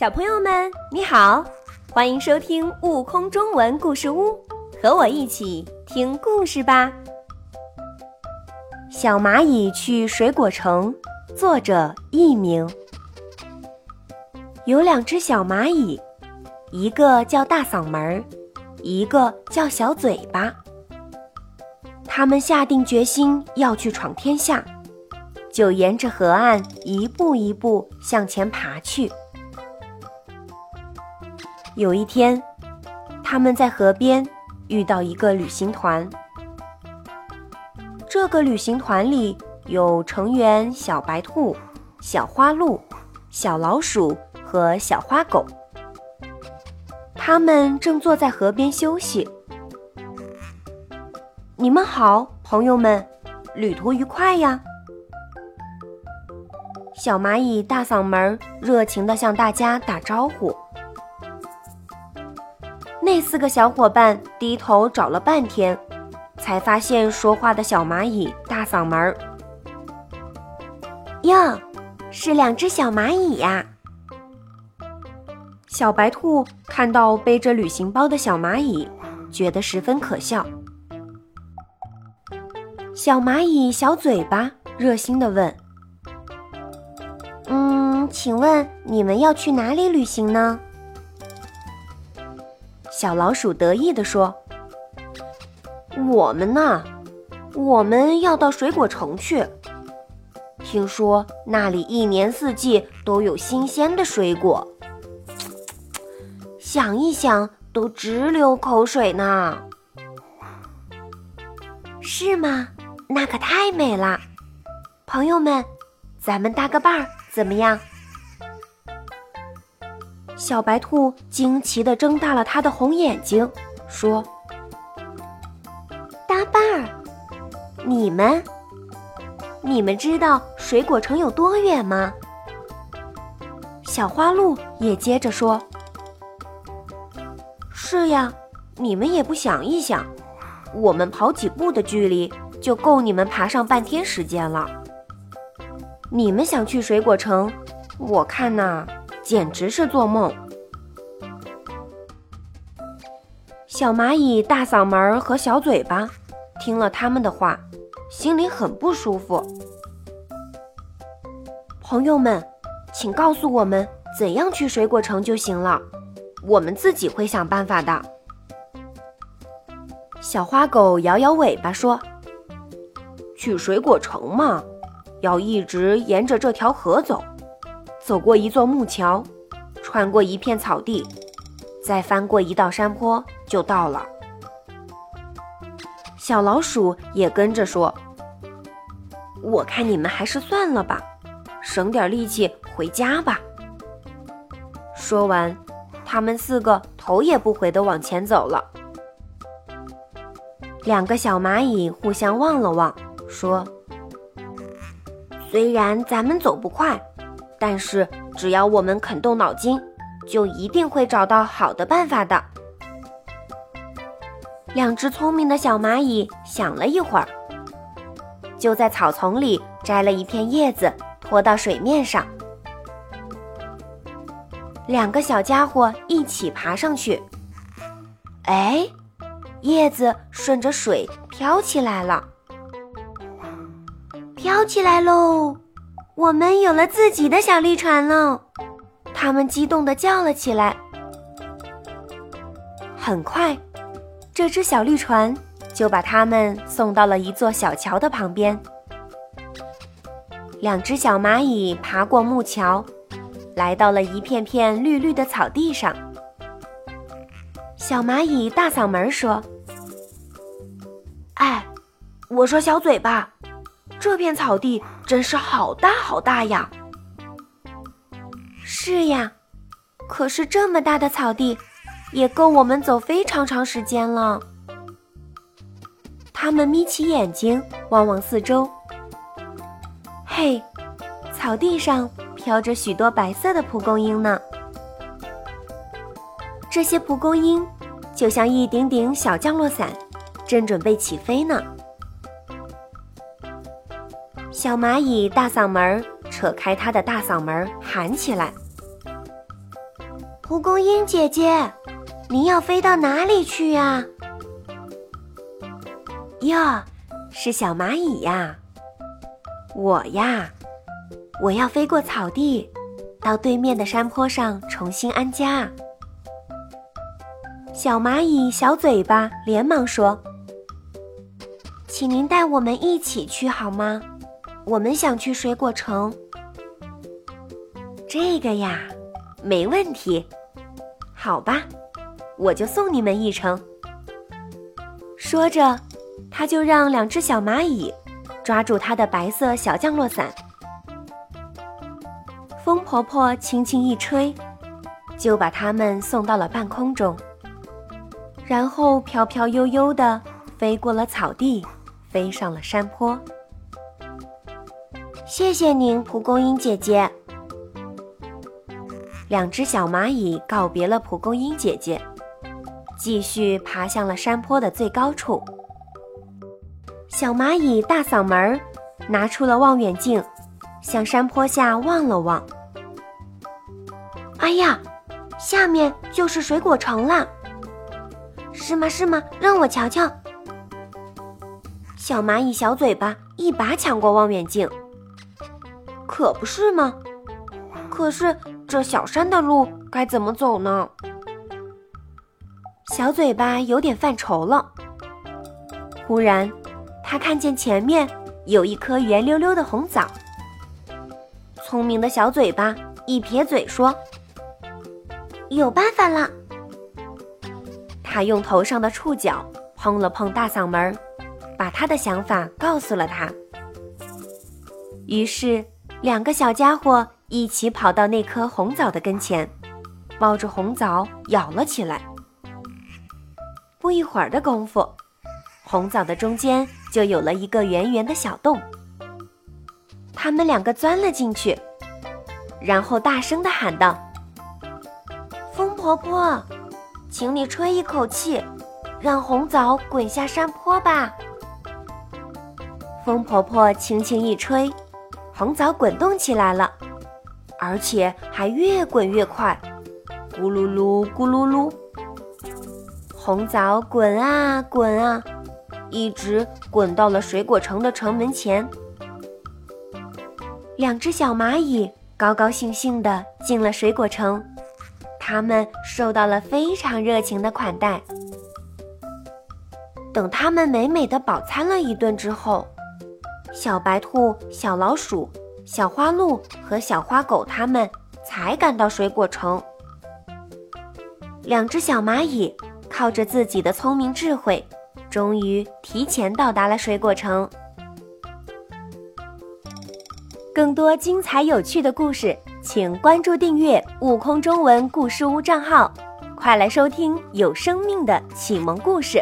小朋友们，你好，欢迎收听《悟空中文故事屋》，和我一起听故事吧。小蚂蚁去水果城，作者佚名。有两只小蚂蚁，一个叫大嗓门，一个叫小嘴巴。他们下定决心要去闯天下，就沿着河岸一步一步向前爬去。有一天，他们在河边遇到一个旅行团。这个旅行团里有成员小白兔、小花鹿、小老鼠和小花狗。他们正坐在河边休息。你们好，朋友们，旅途愉快呀！小蚂蚁大嗓门热情地向大家打招呼。那四个小伙伴低头找了半天，才发现说话的小蚂蚁大嗓门。哟，是两只小蚂蚁呀！小白兔看到背着旅行包的小蚂蚁，觉得十分可笑。小蚂蚁小嘴巴热心的问：“嗯，请问你们要去哪里旅行呢？”小老鼠得意地说：“我们呢，我们要到水果城去。听说那里一年四季都有新鲜的水果，想一想都直流口水呢。是吗？那可太美了！朋友们，咱们搭个伴儿怎么样？”小白兔惊奇地睁大了它的红眼睛，说：“搭伴儿？你们？你们知道水果城有多远吗？”小花鹿也接着说：“是呀，你们也不想一想，我们跑几步的距离就够你们爬上半天时间了。你们想去水果城，我看呐。”简直是做梦！小蚂蚁大嗓门和小嘴巴听了他们的话，心里很不舒服。朋友们，请告诉我们怎样去水果城就行了，我们自己会想办法的。小花狗摇摇尾巴说：“去水果城嘛，要一直沿着这条河走。”走过一座木桥，穿过一片草地，再翻过一道山坡，就到了。小老鼠也跟着说：“我看你们还是算了吧，省点力气回家吧。”说完，他们四个头也不回地往前走了。两个小蚂蚁互相望了望，说：“虽然咱们走不快。”但是，只要我们肯动脑筋，就一定会找到好的办法的。两只聪明的小蚂蚁想了一会儿，就在草丛里摘了一片叶子，拖到水面上。两个小家伙一起爬上去，哎，叶子顺着水飘起来了，飘起来喽！我们有了自己的小绿船喽！他们激动地叫了起来。很快，这只小绿船就把他们送到了一座小桥的旁边。两只小蚂蚁爬过木桥，来到了一片片绿绿的草地上。小蚂蚁大嗓门说：“哎，我说小嘴巴。”这片草地真是好大好大呀！是呀，可是这么大的草地，也够我们走非常长时间了。他们眯起眼睛望望四周，嘿，草地上飘着许多白色的蒲公英呢。这些蒲公英就像一顶顶小降落伞，正准备起飞呢。小蚂蚁大嗓门扯开它的大嗓门喊起来：“蒲公英姐姐，您要飞到哪里去呀？哟，是小蚂蚁呀。我呀，我要飞过草地，到对面的山坡上重新安家。小蚂蚁小嘴巴连忙说：“请您带我们一起去好吗？我们想去水果城。”这个呀，没问题。好吧，我就送你们一程。说着，他就让两只小蚂蚁。抓住他的白色小降落伞，风婆婆轻轻一吹，就把它们送到了半空中，然后飘飘悠悠地飞过了草地，飞上了山坡。谢谢您，蒲公英姐姐。两只小蚂蚁告别了蒲公英姐姐，继续爬向了山坡的最高处。小蚂蚁大嗓门，拿出了望远镜，向山坡下望了望。哎呀，下面就是水果城了。是吗？是吗？让我瞧瞧。小蚂蚁小嘴巴一把抢过望远镜。可不是吗？可是这小山的路该怎么走呢？小嘴巴有点犯愁了。忽然。他看见前面有一颗圆溜溜的红枣，聪明的小嘴巴一撇嘴说：“有办法了。”他用头上的触角碰了碰大嗓门，把他的想法告诉了他。于是，两个小家伙一起跑到那颗红枣的跟前，抱着红枣咬了起来。不一会儿的功夫。红枣的中间就有了一个圆圆的小洞，他们两个钻了进去，然后大声地喊道：“风婆婆，请你吹一口气，让红枣滚下山坡吧。”风婆婆轻轻一吹，红枣滚动起来了，而且还越滚越快，咕噜噜，咕噜噜，红枣滚啊滚啊。一直滚到了水果城的城门前，两只小蚂蚁高高兴兴地进了水果城，他们受到了非常热情的款待。等他们美美的饱餐了一顿之后，小白兔、小老鼠、小花鹿和小花狗他们才赶到水果城。两只小蚂蚁靠着自己的聪明智慧。终于提前到达了水果城。更多精彩有趣的故事，请关注订阅“悟空中文故事屋”账号，快来收听有生命的启蒙故事。